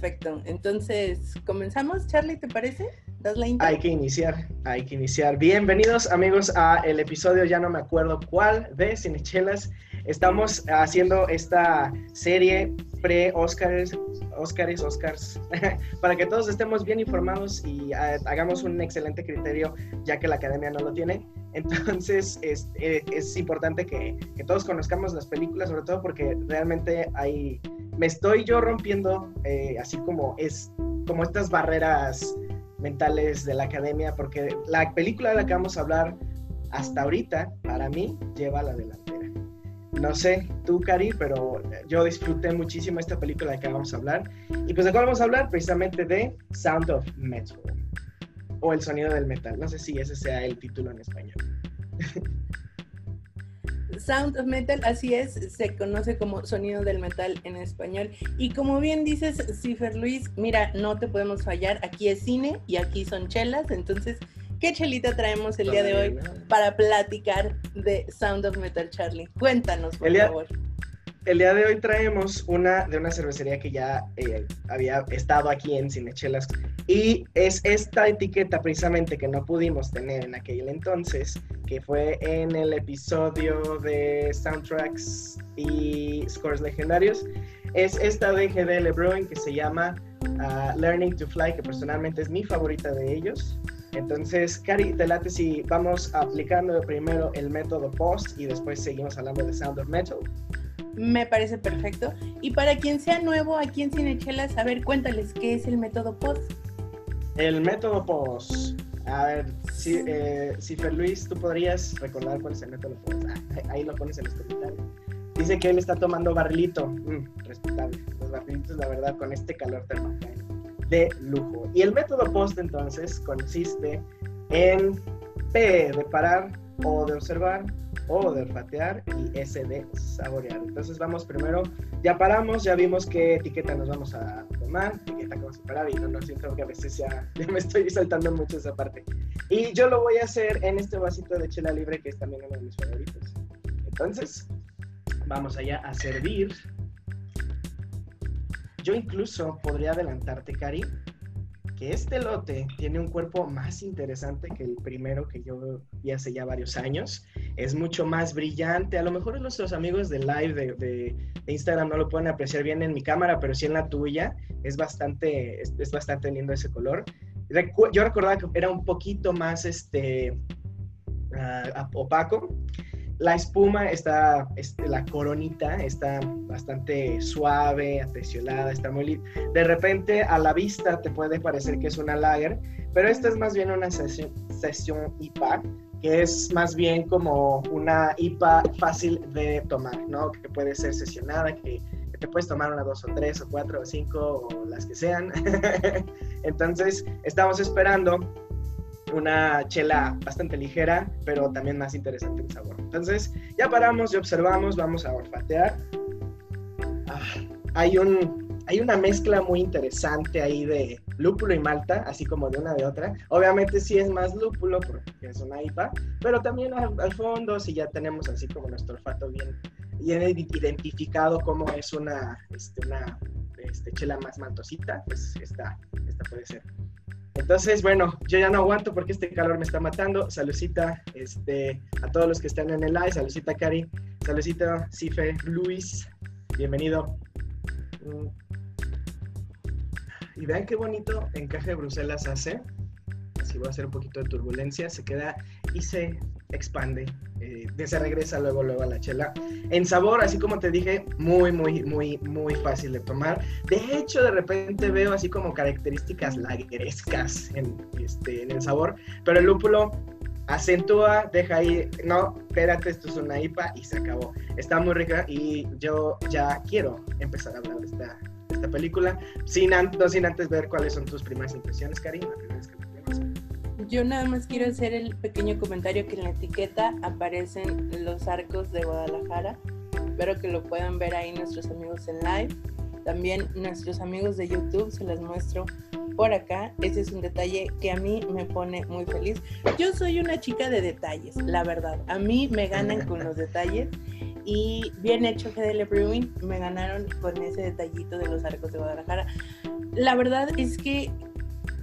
Perfecto. Entonces, ¿comenzamos, Charlie? ¿Te parece? ¿Das la? Hay que iniciar, hay que iniciar. Bienvenidos amigos a el episodio, ya no me acuerdo cuál, de Cinechelas. Estamos haciendo esta serie pre-Oscars, Oscars, Oscars, para que todos estemos bien informados y ah, hagamos un excelente criterio, ya que la academia no lo tiene. Entonces es, eh, es importante que, que todos conozcamos las películas, sobre todo porque realmente hay, me estoy yo rompiendo, eh, así como es, como estas barreras mentales de la academia, porque la película de la que vamos a hablar hasta ahorita, para mí, lleva la delantera. No sé, tú, Cari, pero yo disfruté muchísimo esta película de que vamos a hablar. Y pues de cuál vamos a hablar, precisamente de Sound of Metal, o El Sonido del Metal. No sé si ese sea el título en español. Sound of Metal, así es, se conoce como sonido del metal en español. Y como bien dices, Cifer Luis, mira, no te podemos fallar, aquí es cine y aquí son chelas, entonces, ¿qué chelita traemos el día de hoy para platicar de Sound of Metal, Charlie? Cuéntanos, por El día- favor. El día de hoy traemos una de una cervecería que ya eh, había estado aquí en Cinechelas y es esta etiqueta precisamente que no pudimos tener en aquel entonces, que fue en el episodio de soundtracks y scores legendarios. Es esta de GDL Brewing que se llama ah, Learning to Fly, que personalmente es mi favorita de ellos. Entonces, Cari, te late si vamos aplicando primero el método POST y después seguimos hablando de Sound of Metal. Me parece perfecto. Y para quien sea nuevo aquí en Cinechelas, a ver, cuéntales qué es el método POST. El método POS. A ver, si, eh, Cifer Luis, ¿tú podrías recordar cuál es el método POS? Ah, ahí lo pones en los comentarios. Dice que él está tomando barrilito. Mm, respetable. Los barrilitos, la verdad, con este calor termal de lujo. Y el método POST, entonces, consiste en P de parar, O de observar, O de olfatear y S de saborear. Entonces, vamos primero ya paramos, ya vimos qué etiqueta nos vamos a tomar, etiqueta que vamos a y no, no siento que a veces ya me estoy saltando mucho esa parte. Y yo lo voy a hacer en este vasito de chela libre que es también uno de mis favoritos. Entonces, vamos allá a servir. Yo incluso podría adelantarte, Cari, que este lote tiene un cuerpo más interesante que el primero que yo vi hace ya varios años. Es mucho más brillante. A lo mejor nuestros amigos de live de, Instagram no lo pueden apreciar bien en mi cámara, pero sí en la tuya es bastante, es, bastante lindo ese color. Yo recordaba que era un poquito más este, ah, opaco. La espuma está, la coronita está bastante suave, aterciolada, está muy li- De repente a la vista te puede parecer que es una lager, pero esta es más bien una sesión, sesión IPA, que es más bien como una IPA fácil de tomar, ¿no? Que puede ser sesionada, que te puedes tomar una, dos o tres o cuatro o cinco o las que sean. Entonces, estamos esperando una chela bastante ligera, pero también más interesante en sabor. Entonces, ya paramos y observamos, vamos a olfatear. Ah, hay, un, hay una mezcla muy interesante ahí de lúpulo y malta, así como de una de otra. Obviamente sí es más lúpulo porque es una IPA, pero también al, fondo, si ya tenemos así como nuestro olfato bien, bien identificado como es una, este, una este, chela más maltosita, pues esta, esta puede ser. Entonces, bueno, yo ya no aguanto porque este calor me está matando. Salucita este, a todos los que están en el live. Salucita, Cari. Salucita, Cife, Luis. Bienvenido. Mm. Y vean qué bonito encaje de Bruselas hace. Así voy a hacer un poquito de turbulencia. Se queda y se expande. Eh, de- se regresa luego, luego a la chela. En sabor, así como te dije, muy, muy, muy, muy fácil de tomar. De hecho, de repente veo así como características lagerescas en, este, en el sabor, pero el lúpulo acentúa, deja ahí, no, espérate, esto es una IPA y se acabó. Está muy rica y yo ya quiero empezar a hablar de esta, esta película, sin, no sin antes ver cuáles son tus primeras impresiones, Karim, la primera vez que. Yo nada más quiero hacer el pequeño comentario que en la etiqueta aparecen los arcos de Guadalajara. Espero que lo puedan ver ahí nuestros amigos en live. También nuestros amigos de YouTube se las muestro por acá. Ese es un detalle que a mí me pone muy feliz. Yo soy una chica de detalles, la verdad. A mí me ganan con los detalles. Y bien hecho GDL Brewing, me ganaron con ese detallito de los arcos de Guadalajara. La verdad es que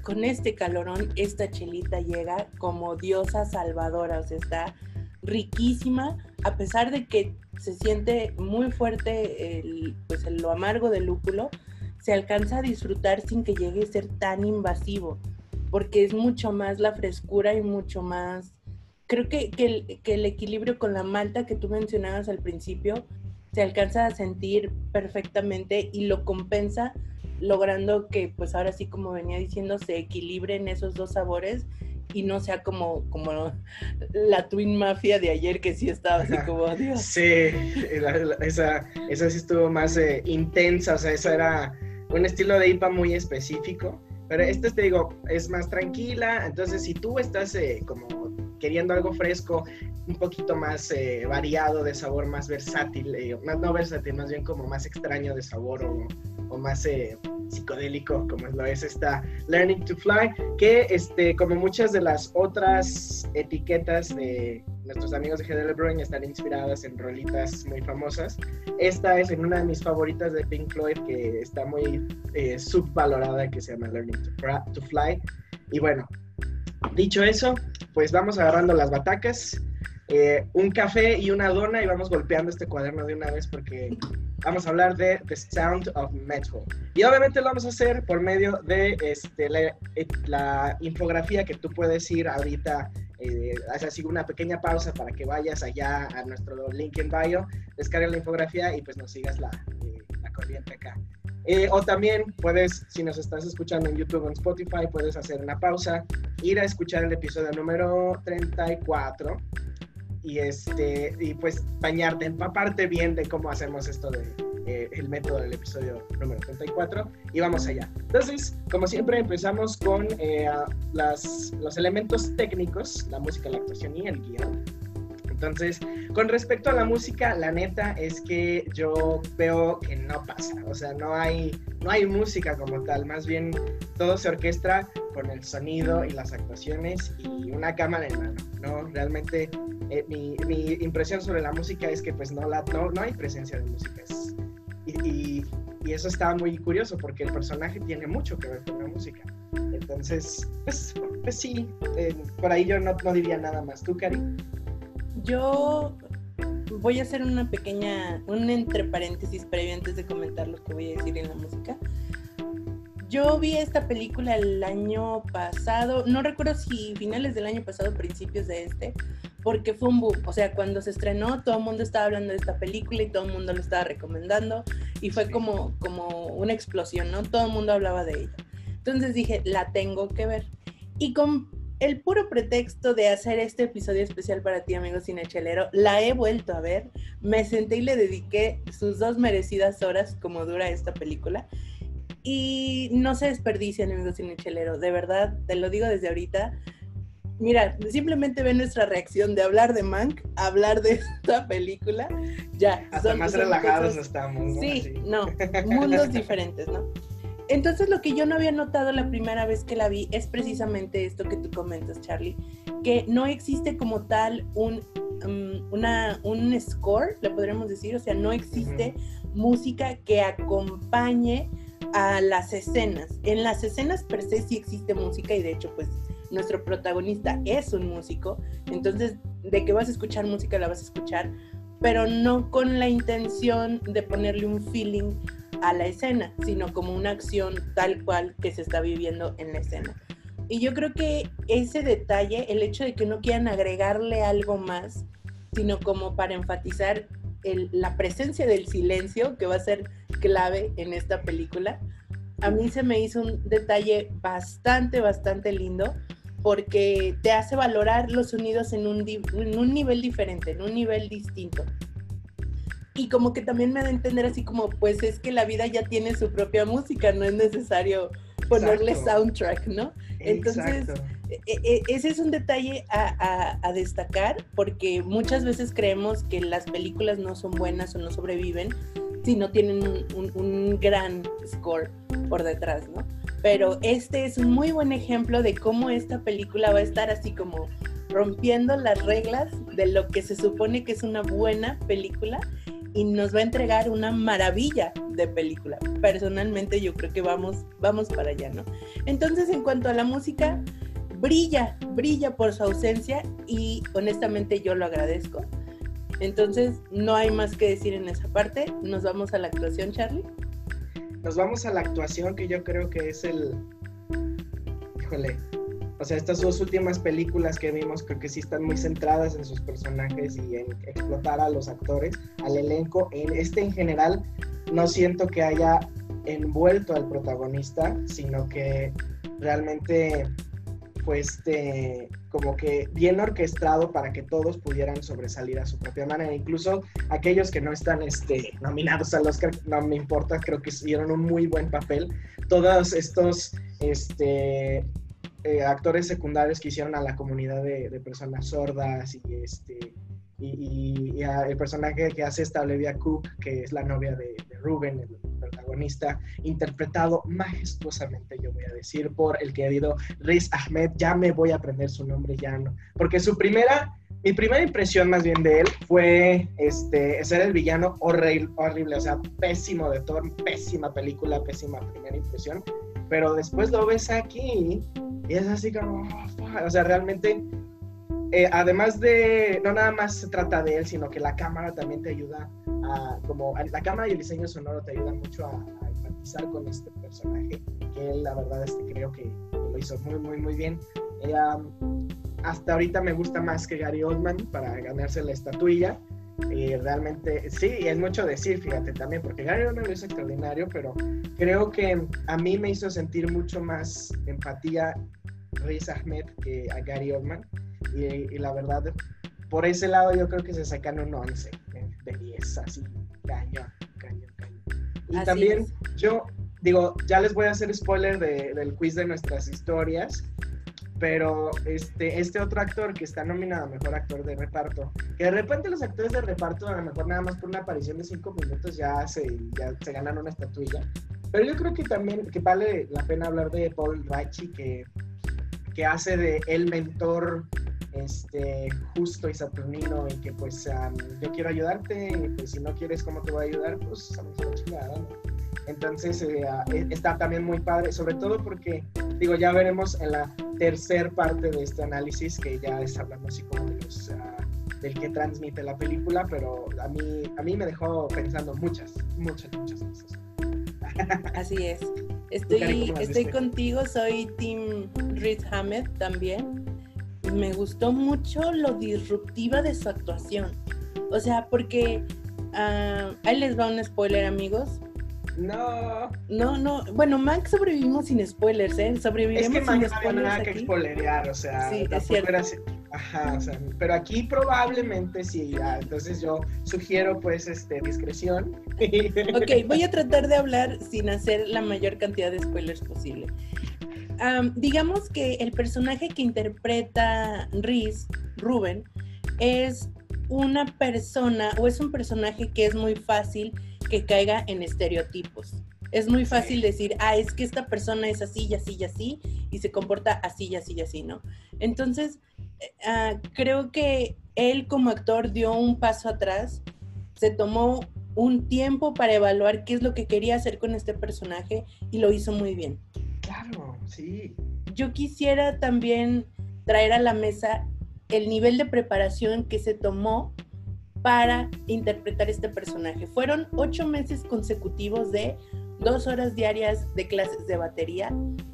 con este calorón, esta chelita llega como diosa salvadora, o sea, está riquísima, a pesar de que se siente muy fuerte el, pues lo amargo del lúpulo, se alcanza a disfrutar sin que llegue a ser tan invasivo, porque es mucho más la frescura y mucho más... Creo que, el, que el equilibrio con la malta que tú mencionabas al principio se alcanza a sentir perfectamente y lo compensa logrando que pues ahora sí como venía diciendo se equilibren esos dos sabores y no sea como, como la Twin Mafia de ayer que sí estaba así como, Dios. Sí, esa, esa sí estuvo más eh, intensa, o sea, esa era un estilo de IPA muy específico, pero este te digo, es más tranquila, entonces si tú estás eh, como queriendo algo fresco, un poquito más eh, variado de sabor, más versátil, más, no versátil, más bien como más extraño de sabor o, o más psicodélico como lo es esta Learning to Fly, que este, como muchas de las otras etiquetas de nuestros amigos de GDL Brewing están inspiradas en rolitas muy famosas. Esta es en una de mis favoritas de Pink Floyd que está muy eh, subvalorada que se llama Learning to, Fly. Y bueno, dicho eso, pues vamos agarrando las batacas. Eh, un café y una dona y vamos golpeando este cuaderno de una vez porque vamos a hablar de The Sound of Metal. Y obviamente lo vamos a hacer por medio de este, la, infografía que tú puedes ir ahorita, eh, así una pequeña pausa para que vayas allá a nuestro link en bio, descargues la infografía y pues nos sigas la, eh, la corriente acá. Eh, o también puedes, si nos estás escuchando en YouTube o en Spotify, puedes hacer una pausa, ir a escuchar el episodio número 34 y este y pues bañarte, empaparte bien de cómo hacemos esto de eh, el método del episodio número 34 y vamos allá. Entonces, como siempre, empezamos con eh, las, los elementos técnicos, la música, la actuación y el guion. Entonces, con respecto a la música, la neta es que yo veo que no pasa, o sea, no hay, no hay música como tal, más bien todo se orquestra con el sonido y las actuaciones y una cámara en mano, ¿no? Realmente eh, mi, mi, impresión sobre la música es que pues no, la, no, no hay presencia de música. y, y, eso está muy curioso porque el personaje tiene mucho que ver con la música. Entonces, pues, pues sí, eh, por ahí yo no, no diría nada más. ¿Tú, Cari? Yo voy a hacer una pequeña, un entre paréntesis previo antes de comentar lo que voy a decir en la música. Yo vi esta película el año pasado, no recuerdo si finales del año pasado, principios de este, porque fue un boom. O sea, cuando se estrenó, todo el mundo estaba hablando de esta película y todo el mundo lo estaba recomendando y fue como, como una explosión, ¿no? Todo el mundo hablaba de ella. Entonces dije, la tengo que ver. Y con el puro pretexto de hacer este episodio especial para ti, amigo cinechelero, la he vuelto a ver. Me senté y le dediqué sus dos merecidas horas como dura esta película. Y no se desperdician, amigo cinechelero. De verdad, te lo digo desde ahorita mira, simplemente ve nuestra reacción de hablar de Mank, hablar de esta película, ya. Hasta más relajados estamos, ¿no? Sí, no, mundos diferentes, ¿no? Entonces lo que yo no había notado la primera vez que la vi es precisamente esto que tú comentas, Charlie, que no existe como tal un, um, una, un score, le podríamos decir, o sea, no existe música que acompañe a las escenas. En las escenas per se sí existe música y de hecho pues nuestro protagonista es un músico, entonces de que vas a escuchar música la vas a escuchar, pero no con la intención de ponerle un feeling a la escena, sino como una acción tal cual que se está viviendo en la escena. Y yo creo que ese detalle, el hecho de que no quieran agregarle algo más, sino como para enfatizar la presencia del silencio, que va a ser clave en esta película, a mí se me hizo un detalle bastante, bastante lindo porque te hace valorar los sonidos en un, nivel diferente, en un nivel distinto. Y como que también me da a entender así como, pues es que la vida ya tiene su propia música, no es necesario ponerle soundtrack, ¿no? Entonces, e, e, ese es un detalle a, destacar porque muchas veces creemos que las películas no son buenas o no sobreviven si no tienen un, gran score por detrás, ¿no? Pero este es un muy buen ejemplo de cómo esta película va a estar así como rompiendo las reglas de lo que se supone que es una buena película y nos va a entregar una maravilla de película. Personalmente yo creo que vamos, vamos para allá, ¿no? Entonces en cuanto a la música, brilla, brilla por su ausencia y honestamente yo lo agradezco. Entonces no hay más que decir en esa parte. Nos vamos a la actuación, Charlie. Nos vamos a la actuación que yo creo que es el... Híjole, o sea, estas dos últimas películas que vimos creo que sí están muy centradas en sus personajes y en explotar a los actores, al elenco. En este en general no siento que haya envuelto al protagonista, sino que realmente fue este como que bien orquestado para que todos pudieran sobresalir a su propia manera. Incluso aquellos que no están este, nominados al Oscar, no me importa, creo que hicieron un muy buen papel. Todos estos este, eh, actores secundarios que hicieron a la comunidad de, personas sordas y este y, el personaje que hace esta Olivia Cook, que es la novia de, de, Ruben, el protagonista, interpretado majestuosamente, yo voy a decir, por el querido Riz Ahmed. Ya me voy a aprender su nombre, ya no. Porque su primera, mi primera impresión más bien de él fue este, ser el villano horrible, horrible, o sea, pésimo de todo, pésima película, pésima primera impresión. Pero después lo ves aquí y es así como, o sea, realmente, eh, además de, no nada más se trata de él, sino que la cámara también te ayuda a, como, la cámara y el diseño sonoro te ayudan mucho a, a empatizar con este personaje, que él, la verdad, este, creo que lo hizo muy, muy, muy bien. Eh, hasta ahorita me gusta más que Gary Oldman para ganarse la estatuilla. Y realmente, sí, es mucho decir, fíjate también, porque Gary Oldman lo hizo extraordinario, pero creo que a mí me hizo sentir mucho más empatía Riz Ahmed que a Gary Oldman. Y, la verdad, por ese lado yo creo que se sacan un 11 de 10, así, caño, caño, caño. Y también yo, digo, ya les voy a hacer spoiler del quiz de nuestras historias pero este, este otro actor que está nominado a Mejor Actor de Reparto, que de repente los actores de reparto, a lo mejor nada más por una aparición de cinco minutos ya se, ya se ganan una estatuilla, pero yo creo que también que vale la pena hablar de Paul Raichi, que, que hace de el mentor este, justo y saturnino y que pues yo quiero ayudarte y pues si no quieres cómo te voy a ayudar, pues a mí chingada, Entonces eh, eh, está también muy padre, sobre todo porque, digo, ya veremos en la tercer parte de este análisis, que ya es hablando así como de los, ah, del que transmite la película, pero a mí, a mí me dejó pensando muchas, muchas, muchas cosas. Así es. Estoy, estoy contigo, soy Tim Reed Hammett también. Me gustó mucho lo disruptiva de su actuación. O sea, porque uh, ahí les va un spoiler, amigos. No. No, no. Bueno, Mac sobrevivimos sin spoilers, ¿eh? Sobrevivimos es que sin spoilers. No nada que spoilerear, o sea, sí, es cierto. Ajá, o sea, pero aquí probablemente sí, ya. Entonces yo sugiero pues este discreción. Ok, voy a tratar de hablar sin hacer la mayor cantidad de spoilers posible. digamos que el personaje que interpreta Reese, Ruben, es una persona o es un personaje que es muy fácil que caiga en estereotipos. Es muy fácil decir, ah, es que esta persona es así y así y así y se comporta así y así y así, ¿no? Entonces, eh, ah, creo que él como actor dio un paso atrás, se tomó un tiempo para evaluar qué es lo que quería hacer con este personaje y lo hizo muy bien. Claro, sí. Yo quisiera también traer a la mesa el nivel de preparación que se tomó para interpretar este personaje. Fueron ocho meses consecutivos de dos horas diarias de clases de batería,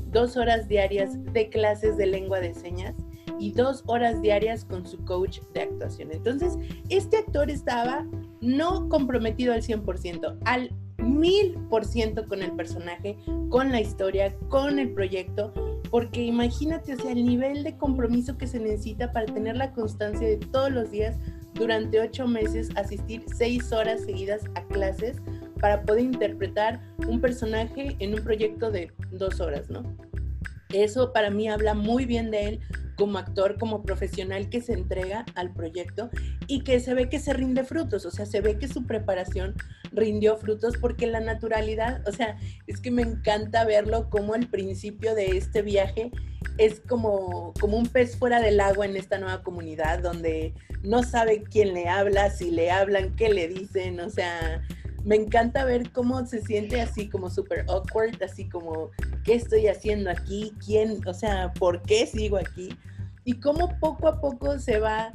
dos horas diarias de clases de lengua de señas y dos horas diarias con su coach de actuación. Entonces, este actor estaba no comprometido al 100%, al mil por ciento con el personaje, con la historia, con el proyecto porque imagínate, o sea, el nivel de compromiso que se necesita para tener la constancia de todos los días durante ocho meses, asistir seis horas seguidas a clases para poder interpretar un personaje en un proyecto de dos horas, ¿no? Eso para mí habla muy bien de él como actor, como profesional que se entrega al proyecto y que se ve que se rinde frutos, o sea, se ve que su preparación rindió frutos porque la naturalidad, o sea, es que me encanta verlo como al principio de este viaje es como, como un pez fuera del agua en esta nueva comunidad donde no sabe quién le habla, si le hablan, qué le dicen, o sea, me encanta ver cómo se siente así como súper awkward, así como, ¿qué estoy haciendo aquí? ¿Quién? O sea, ¿por qué sigo aquí? Y cómo poco a poco se va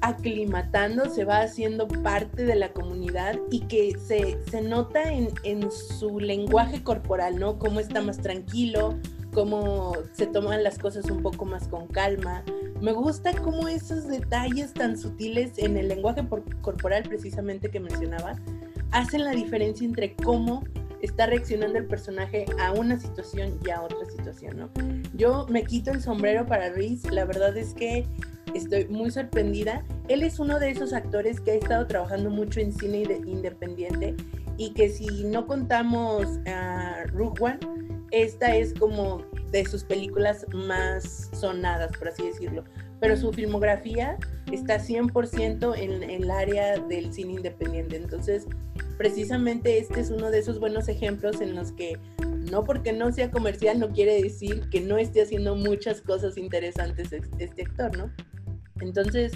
aclimatando, se va haciendo parte de la comunidad y que se, se nota en, en, su lenguaje corporal, ¿no? Cómo está más tranquilo, cómo se toman las cosas un poco más con calma. Me gusta cómo esos detalles tan sutiles en el lenguaje corporal precisamente que mencionaba hacen la diferencia entre cómo está reaccionando el personaje a una situación y a otra situación, ¿no? Yo me quito el sombrero para Reese, la verdad es que estoy muy sorprendida. Él es uno de esos actores que ha estado trabajando mucho en cine independiente y que si no contamos a Rogue One, esta es como de sus películas más sonadas, por así decirlo. Pero su filmografía está 100% en, en el área del cine independiente. Entonces, precisamente este es uno de esos buenos ejemplos en los que no porque no sea comercial no quiere decir que no esté haciendo muchas cosas interesantes este actor, ¿no? Entonces,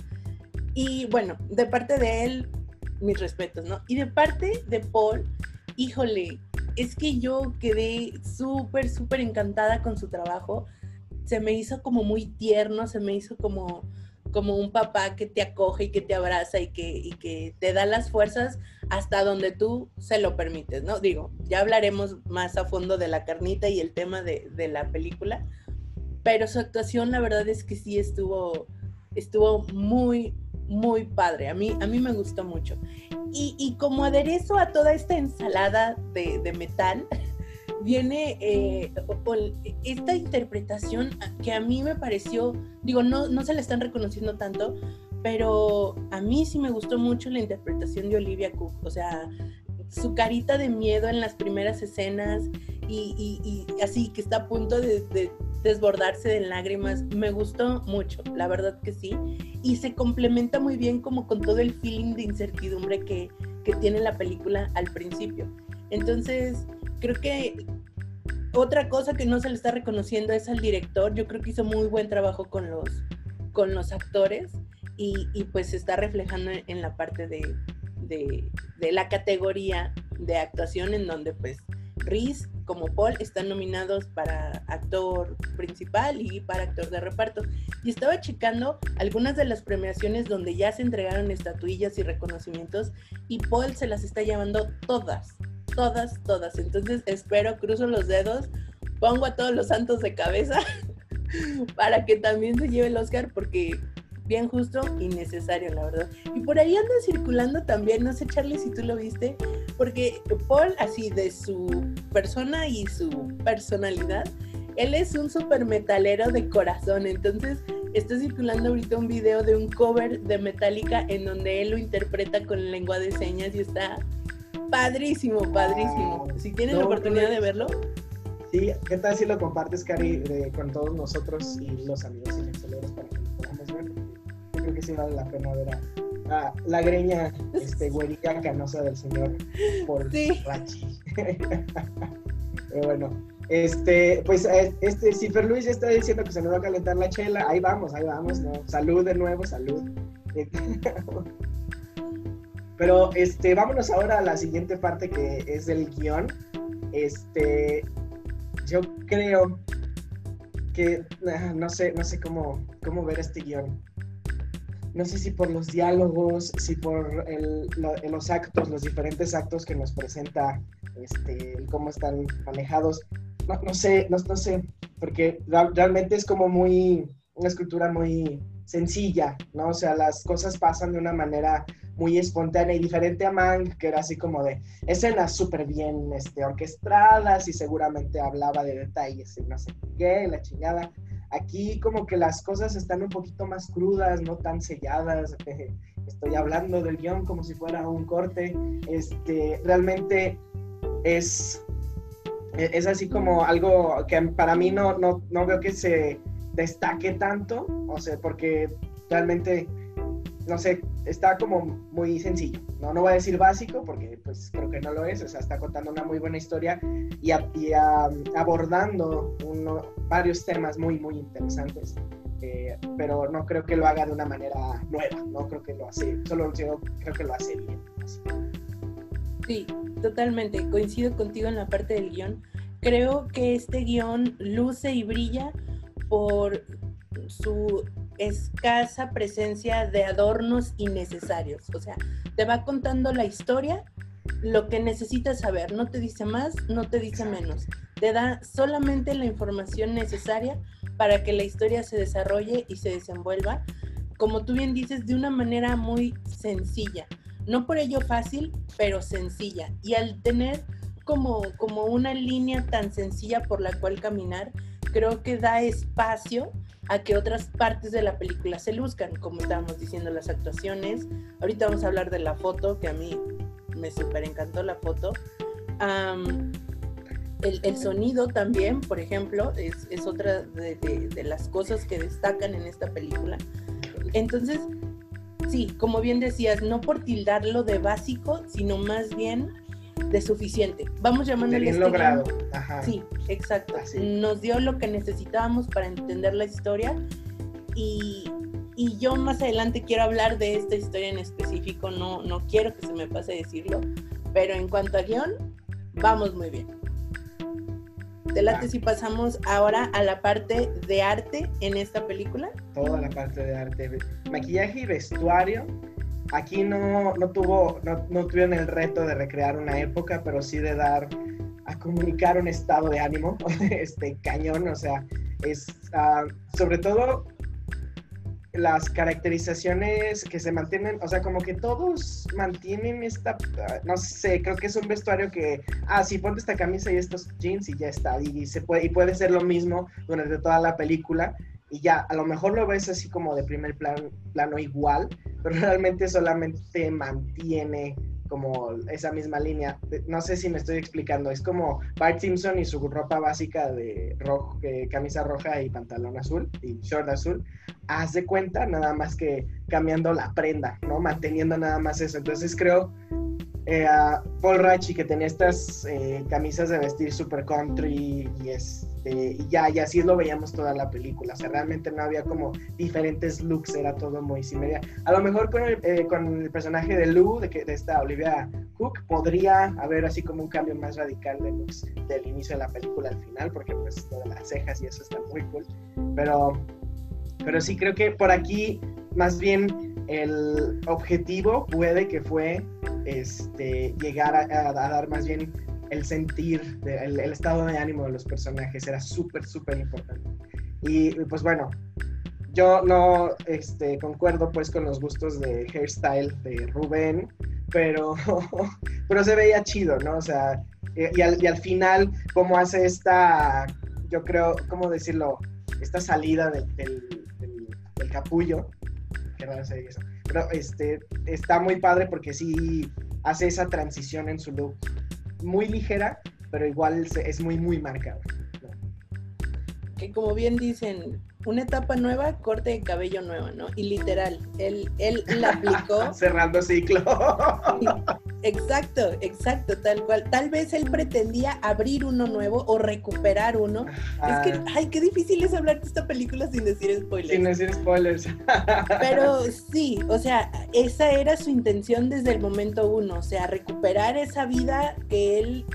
y bueno, de parte de él, mis respetos, ¿no? Y de parte de Paul, híjole, es que yo quedé súper, súper encantada con su trabajo. Se me hizo como muy tierno, se me hizo como, como un papá que te acoge y que te abraza y que, y que te da las fuerzas hasta donde tú se lo permites, ¿no? Digo, ya hablaremos más a fondo de la carnita y el tema de, de la película, pero su actuación la verdad es que sí estuvo, estuvo muy, muy padre. A mí, a mí me gustó mucho. Y, y como aderezo a toda esta ensalada de, de metal, viene eh, esta interpretación que a mí me pareció, digo, no, no se le están reconociendo tanto, pero a mí sí me gustó mucho la interpretación de Olivia Cook, o sea, su carita de miedo en las primeras escenas y, y, así que está a punto de, de, desbordarse de lágrimas, me gustó mucho, la verdad que sí, y se complementa muy bien como con todo el feeling de incertidumbre que, que tiene la película al principio. Entonces, creo que otra cosa que no se le está reconociendo es al director. Yo creo que hizo muy buen trabajo con los, con los actores y, y pues se está reflejando en la parte de, de, de, la categoría de actuación en donde pues Reese como Paul están nominados para actor principal y para actor de reparto. Y estaba checando algunas de las premiaciones donde ya se entregaron estatuillas y reconocimientos y Paul se las está llevando todas, todas, todas. Entonces espero, cruzo los dedos, pongo a todos los santos de cabeza para que también se lleve el Oscar porque bien justo y necesario, la verdad. Y por ahí anda circulando también, no sé Charlie si tú lo viste, porque Paul así de su persona y su personalidad, él es un super metalero de corazón, entonces está circulando ahorita un video de un cover de Metallica en donde él lo interpreta con lengua de señas y está padrísimo, padrísimo. Si tienes la oportunidad de verlo. Sí, ¿qué tal si lo compartes, Cari, con todos nosotros y los amigos y para que lo podamos ver? Yo creo que sí vale la pena ver a, la greña este, güerilla canosa del señor por sí. Rachi. Pero bueno, este, pues eh, este, si Fer Luis ya está diciendo que se nos va a calentar la chela, ahí vamos, ahí vamos, ¿no? Salud de nuevo, salud. Pero este, vámonos ahora a la siguiente parte que es el guion. Este, yo creo que ah, no sé, no sé cómo, cómo ver este guion. No sé si por los diálogos, si por el, los actos, los diferentes actos que nos presenta, este, cómo están manejados. No, no sé, no, no, sé, porque realmente es como muy, una escritura muy sencilla, ¿no? O sea, las cosas pasan de una manera muy espontánea y diferente a Mang, que era así como de escenas súper bien este, orquestadas y seguramente hablaba de detalles y no sé qué, la chingada. Aquí como que las cosas están un poquito más crudas, no tan selladas. Estoy hablando del guion como si fuera un corte. Este, realmente es, es así como algo que para mí no, no, no veo que se destaque tanto, o sea, porque realmente, no sé, está como muy sencillo. No, no voy a decir básico porque pues creo que no lo es, o sea, está contando una muy buena historia y, abordando uno, varios temas muy, muy interesantes. Eh, pero no creo que lo haga de una manera nueva, no creo que lo hace, solo creo que lo hace bien. Sí, totalmente, coincido contigo en la parte del guion. Creo que este guion luce y brilla por su escasa presencia de adornos innecesarios. O sea, te va contando la historia, lo que necesitas saber. No te dice más, no te dice menos. Te da solamente la información necesaria para que la historia se desarrolle y se desenvuelva, como tú bien dices, de una manera muy sencilla. No por ello fácil, pero sencilla. Y al tener como, como una línea tan sencilla por la cual caminar, creo que da espacio a que otras partes de la película se luzcan, como estábamos diciendo, las actuaciones. Ahorita vamos a hablar de la foto, que a mí me súper encantó la foto. el, sonido también, por ejemplo, es, otra de, las cosas que destacan en esta película. Entonces, sí, como bien decías, no por tildarlo de básico, sino más bien de suficiente. Vamos llamándole bien logrado. Sí, exacto. Nos dio lo que necesitábamos para entender la historia y, y, yo más adelante quiero hablar de esta historia en específico, no, no quiero que se me pase decirlo, pero en cuanto a guion, vamos muy bien. ¿Te late si pasamos ahora a la parte de arte en esta película? Toda la parte de arte, maquillaje y vestuario Aquí no, no tuvo, no, no, tuvieron el reto de recrear una época, pero sí de dar a comunicar un estado de ánimo, este cañón, o sea, es ah, sobre todo las caracterizaciones que se mantienen, o sea, como que todos mantienen esta, no sé, creo que es un vestuario que, ah, sí, ponte esta camisa y estos jeans y ya está, y, se puede, y puede ser lo mismo durante toda la película, y ya, a lo mejor lo ves así como de primer plan, plano igual, pero realmente solamente mantiene como esa misma línea. No sé si me estoy explicando. Es como Bart Simpson y su ropa básica de rojo, camisa roja y pantalón azul y short azul. Haz de cuenta, nada más que cambiando la prenda, ¿no? Manteniendo nada más eso. Entonces creo eh, Paul Rachi que tenía estas eh, camisas de vestir super country y es este, ya, y así lo veíamos toda la película. Realmente no había como diferentes looks, era todo muy similar. A lo mejor con el, eh, personaje de Lou, de, que, de esta Olivia Cook, podría haber así como un cambio más radical de looks del inicio de la película al final, porque pues todas las cejas y eso está muy cool. Pero, pero sí creo que por aquí, más bien, el objetivo puede que fue este, llegar a dar más bien el sentir, el, estado de ánimo de los personajes era súper, súper importante. Y pues bueno, yo no este, concuerdo pues con los gustos de hairstyle de Rubén, pero, pero se veía chido, ¿no? O sea, y al, final, cómo hace esta, yo creo, ¿cómo decirlo? Esta salida del, del, capullo, eso, pero este, está muy padre porque sí hace esa transición en su look muy ligera, pero igual es muy, muy marcada. Que como bien dicen, una etapa nueva, corte de cabello nuevo, ¿no? Y literal, él, él la aplicó. Cerrando ciclo. Exacto, exacto, tal cual. Tal vez él pretendía abrir uno nuevo o recuperar uno. Es que, ay, qué difícil es hablar de esta película sin decir spoilers. Sin decir spoilers. Pero sí, o sea, esa era su intención desde el momento uno, o sea, recuperar esa vida que él,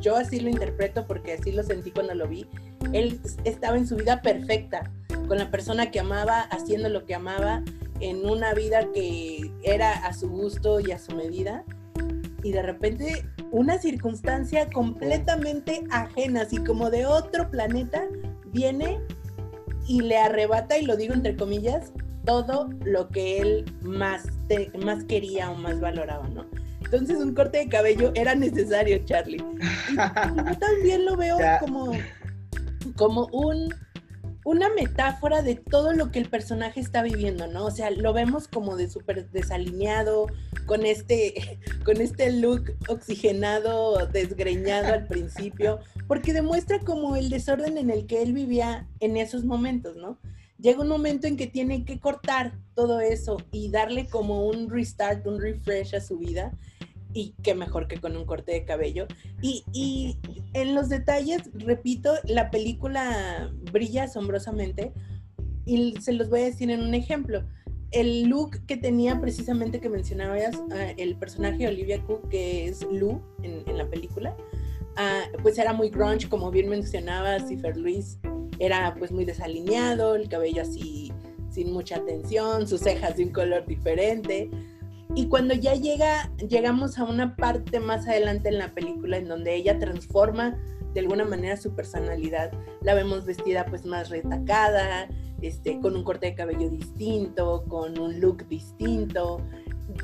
yo así lo interpreto porque así lo sentí cuando lo vi. Él estaba en su vida perfecta con la persona que amaba, haciendo lo que amaba, en una vida que era a su gusto y a su medida. Y de repente una circunstancia completamente ajena, así como de otro planeta, viene y le arrebata, y lo digo entre comillas, todo lo que él más, más quería o más valoraba, ¿no? Entonces un corte de cabello era necesario, Charlie. Y, yo también lo veo como, como un, una metáfora de todo lo que el personaje está viviendo, ¿no? O sea, lo vemos como de súper desalineado, con este, con este look oxigenado, desgreñado al principio, porque demuestra como el desorden en el que él vivía en esos momentos, ¿no? llega un momento en que tiene que cortar todo eso y darle como un restart, un refresh a su vida. Y qué mejor que con un corte de cabello. Y, y en los detalles, repito, la película brilla asombrosamente. Y se los voy a decir en un ejemplo. El look que tenía precisamente que mencionabas, uh, el personaje Olivia Cook, que es Lou en, en la película, uh, pues era muy grunge, como bien mencionaba Cifer Luis, era pues muy desalineado, el cabello así sin mucha atención, sus cejas de un color diferente. Y cuando ya llega, llegamos a una parte más adelante en la película en donde ella transforma de alguna manera su personalidad. La vemos vestida pues más retacada, este, con un corte de cabello distinto, con un look distinto,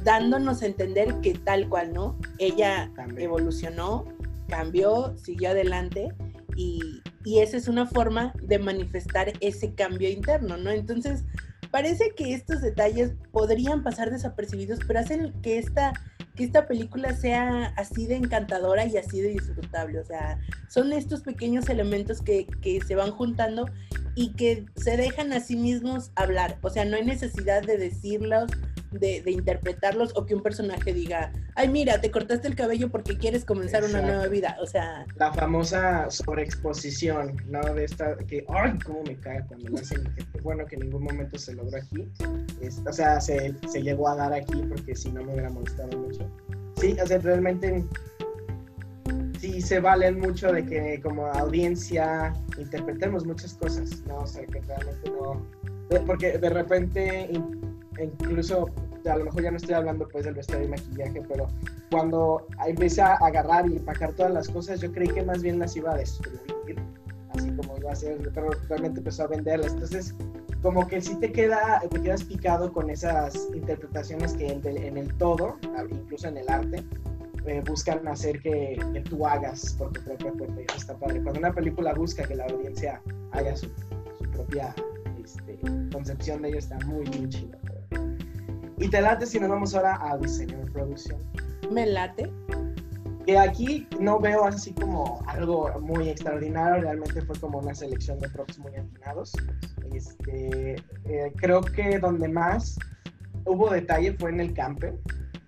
dándonos a entender que tal cual, ¿no? Ella evolucionó, cambió, siguió adelante y, esa es una forma de manifestar ese cambio interno, ¿no? Entonces, parece que estos detalles podrían pasar desapercibidos, pero hacen que esta, que esta película sea así de encantadora y así de disfrutable. O sea, son estos pequeños elementos que, que se van juntando y que se dejan a sí mismos hablar. O sea, no hay necesidad de decirlos de, interpretarlos o que un personaje diga, ay, mira, te cortaste el cabello porque quieres comenzar una nueva vida. O sea. La famosa sobreexposición, ¿no? De esta, que, ay, cómo me cae cuando lo hacen. Bueno, que en ningún momento se logró aquí. o sea, se, se llegó a dar aquí porque si no me hubiera molestado mucho. Sí, o sea, realmente sí se valen mucho de que como audiencia interpretemos muchas cosas, ¿no? O sea, que realmente no... Porque de repente incluso a lo mejor ya no estoy hablando pues del vestuario y maquillaje, pero cuando empecé a agarrar y empacar todas las cosas, yo creí que más bien las iba a destruir, así como iba a ser, pero realmente empezó a venderlas. Entonces, como que sí te, queda, te quedas picado con esas interpretaciones que en, el todo, incluso en el arte, eh, buscan hacer que, tú hagas por tu propia cuenta y eso está padre. Cuando una película busca que la audiencia haga su, propia este, concepción de ello, está muy, muy chido. Y te late si nos vamos ahora a diseño de producción. Me late. Que aquí no veo así como algo muy extraordinario, realmente fue como una selección de props muy afinados. Este, eh, creo que donde más hubo detalle fue en el camper.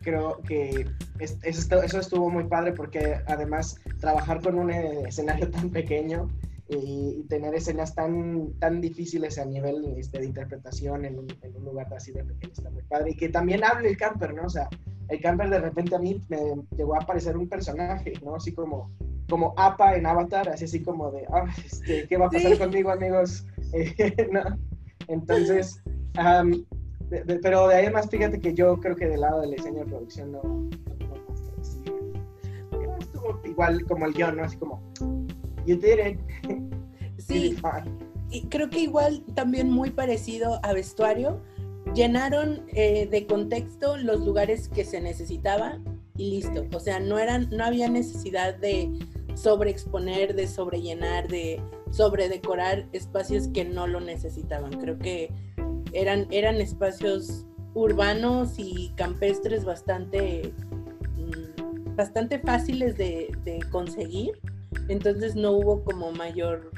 Creo que eso estuvo muy padre porque además trabajar con un escenario tan pequeño y, tener escenas tan, tan difíciles a nivel este, de interpretación en un, en un, lugar así de pequeño está muy padre. Y que también hable el camper, ¿no? O sea, el camper de repente a mí me llegó a aparecer un personaje, ¿no? Así como, como APA en Avatar, así así como de, ah, este, ¿qué va a pasar conmigo, amigos? ¿no? Entonces, pero de ahí más, fíjate que yo creo que del lado del diseño de producción no, no, no estuvo igual como el guion, ¿no? Así como, you did it. Sí. y creo que igual también muy parecido a vestuario, llenaron eh, de contexto los lugares que se necesitaba y listo. O sea, no eran, no había necesidad de sobreexponer, de sobrellenar, de sobredecorar espacios que no lo necesitaban. Creo que eran, eran espacios urbanos y campestres bastante, mm, bastante fáciles de, de conseguir entonces no hubo como mayor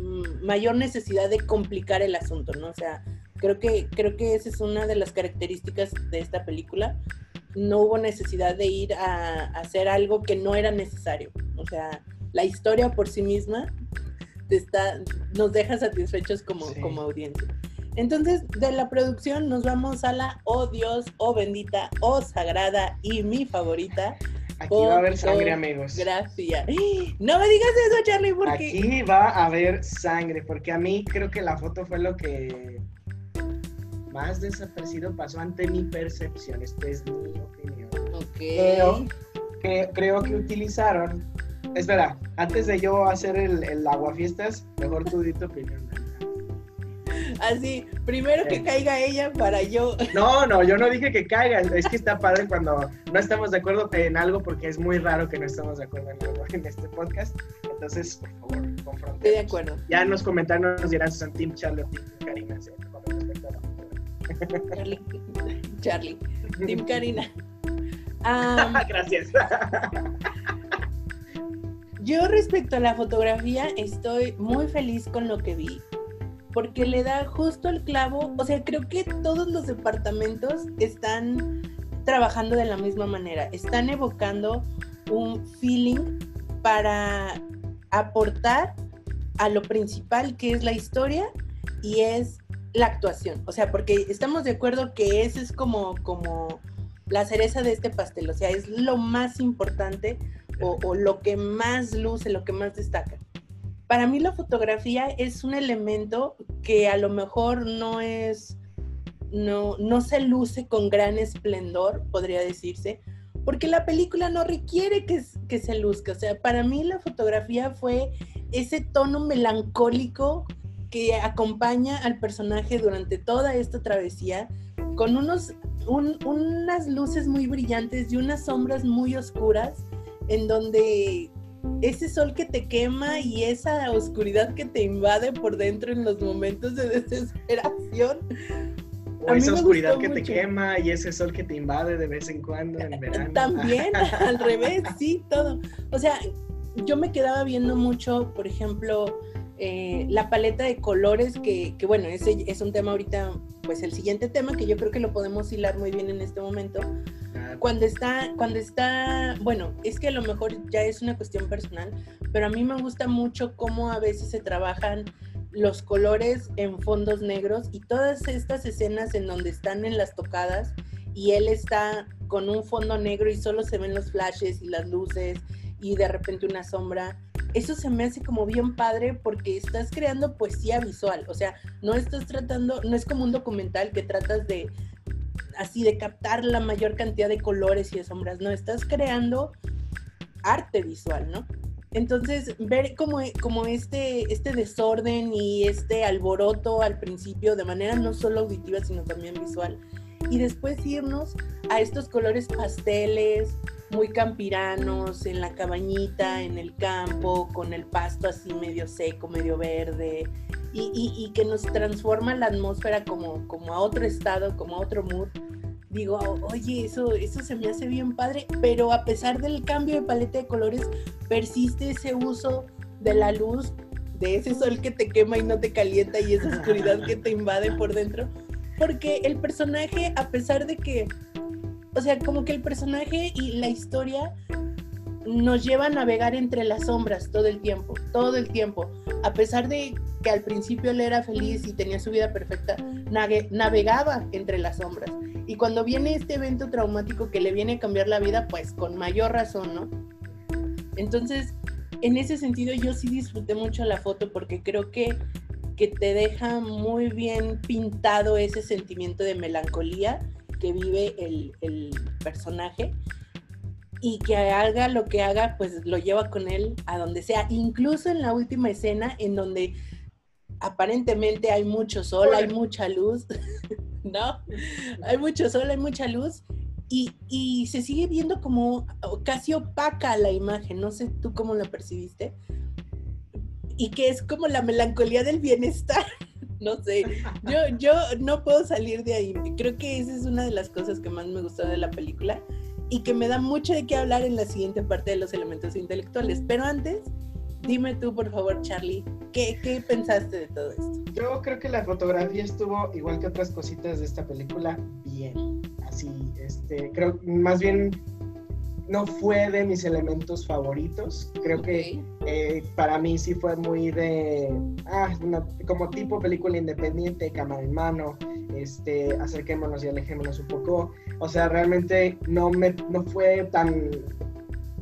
mm, mayor necesidad de complicar el asunto, ¿no? O sea, creo que creo que esa es una de las características de esta película. No hubo necesidad de ir a, hacer algo que no era necesario. O sea, la historia por sí misma está, nos deja satisfechos como, como audiencia. Entonces, de la producción nos vamos a la oh Dios, oh bendita, oh sagrada y mi favorita, Aquí va a haber sangre, amigos. Gracias. No me digas eso, Charlie, porque. Aquí va a haber sangre, porque a mí creo que la foto fue lo que más desaparecido pasó ante mi percepción. Esto es mi opinión. Ok. Que, creo que utilizaron. Espera, antes de yo hacer el, el aguafiestas, mejor tú di tu opinión. Así, primero que caiga ella para yo. No, no, yo no dije que caiga. Es que está padre cuando no estamos de acuerdo en algo porque es muy raro que no estamos de acuerdo en algo en este podcast. Entonces, por favor, confrontemos. Estoy de acuerdo. Ya en los comentarios nos dirán si son Team Charlie o Team Karina. ¿sí? Charlie. Charlie. Team Karina. Um, Gracias. Yo respecto a la fotografía estoy muy feliz con lo que vi porque le da justo el clavo, o sea, creo que todos los departamentos están trabajando de la misma manera, están evocando un feeling para aportar a lo principal que es la historia y es la actuación, o sea, porque estamos de acuerdo que ese es como, como la cereza de este pastel, o sea, es lo más importante o, lo que más luce, lo que más destaca. Para mí la fotografía es un elemento que a lo mejor no es, no, no se luce con gran esplendor, podría decirse, porque la película no requiere que, que se luzca. O sea, para mí la fotografía fue ese tono melancólico que acompaña al personaje durante toda esta travesía, con unos, unas luces muy brillantes y unas sombras muy oscuras en donde ese sol que te quema y esa oscuridad que te invade por dentro en los momentos de desesperación. O esa oscuridad que te quema y ese sol que te invade de vez en cuando en verano. También, al revés, sí, todo. O sea, yo me quedaba viendo mucho, por ejemplo, eh, la paleta de colores, que, que, bueno, ese es un tema ahorita, pues el siguiente tema que yo creo que lo podemos hilar muy bien en este momento, cuando está, cuando está, bueno, es que a lo mejor ya es una cuestión personal, pero a mí me gusta mucho cómo a veces se trabajan los colores en fondos negros y todas estas escenas en donde están en las tocadas y él está con un fondo negro y solo se ven los flashes y las luces y de repente una sombra. Eso se me hace como bien padre porque estás creando poesía visual, o sea, no estás tratando, no es como un documental que tratas de, así de captar la mayor cantidad de colores y de sombras, no, estás creando arte visual, ¿no? Entonces, ver como, como este, este desorden y este alboroto al principio de manera no solo auditiva, sino también visual. Y después irnos a estos colores pasteles, muy campiranos, en la cabañita, en el campo, con el pasto así medio seco, medio verde, y, que nos transforma la atmósfera como, como a otro estado, como a otro mood. Digo, oye, eso, eso se me hace bien padre, pero a pesar del cambio de paleta de colores, persiste ese uso de la luz, de ese sol que te quema y no te calienta y esa oscuridad que te invade por dentro. Porque el personaje, a pesar de que, o sea, como que el personaje y la historia nos lleva a navegar entre las sombras todo el tiempo, todo el tiempo. A pesar de que al principio él era feliz y tenía su vida perfecta, navegaba entre las sombras. Y cuando viene este evento traumático que le viene a cambiar la vida, pues con mayor razón, ¿no? Entonces, en ese sentido yo sí disfruté mucho la foto porque creo que, que te deja muy bien pintado ese sentimiento de melancolía que vive el, el personaje y que haga lo que haga, pues lo lleva con él a donde sea, incluso en la última escena en donde aparentemente hay mucho sol, hay mucha luz, ¿no? Hay mucho sol, hay mucha luz y, y, se sigue viendo como casi opaca la imagen, no sé tú cómo la percibiste, y que es como la melancolía del bienestar. No sé, yo, yo no puedo salir de ahí. Creo que esa es una de las cosas que más me gustó de la película y que me da mucho de qué hablar en la siguiente parte de los elementos intelectuales. Pero antes, dime tú, por favor, Charlie, ¿qué, qué pensaste de todo esto? Yo creo que la fotografía estuvo, igual que otras cositas de esta película, bien. Así, este, creo, más bien no fue de mis elementos favoritos. Creo que eh, para mí sí fue muy de, ah, como tipo película independiente, cámara en mano, este, acerquémonos y alejémonos un poco. O sea, realmente no, me, no fue tan,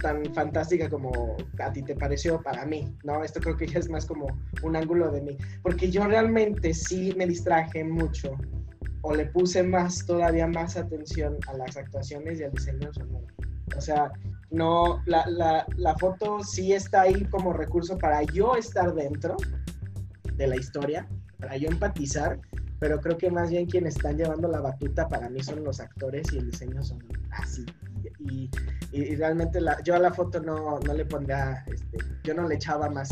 tan fantástica como a ti te pareció para mí, ¿no? Esto creo que ya es más como un ángulo de mí, porque yo realmente sí me distraje mucho o le puse más, todavía más atención a las actuaciones y al diseño sonoro. O sea, no, la, la, la foto sí está ahí como recurso para yo estar dentro de la historia, para yo empatizar, pero creo que más bien quienes están llevando la batuta para mí son los actores y el diseño son así. Y, y, realmente la, yo a la foto no, no le pondría, este, yo no le echaba más,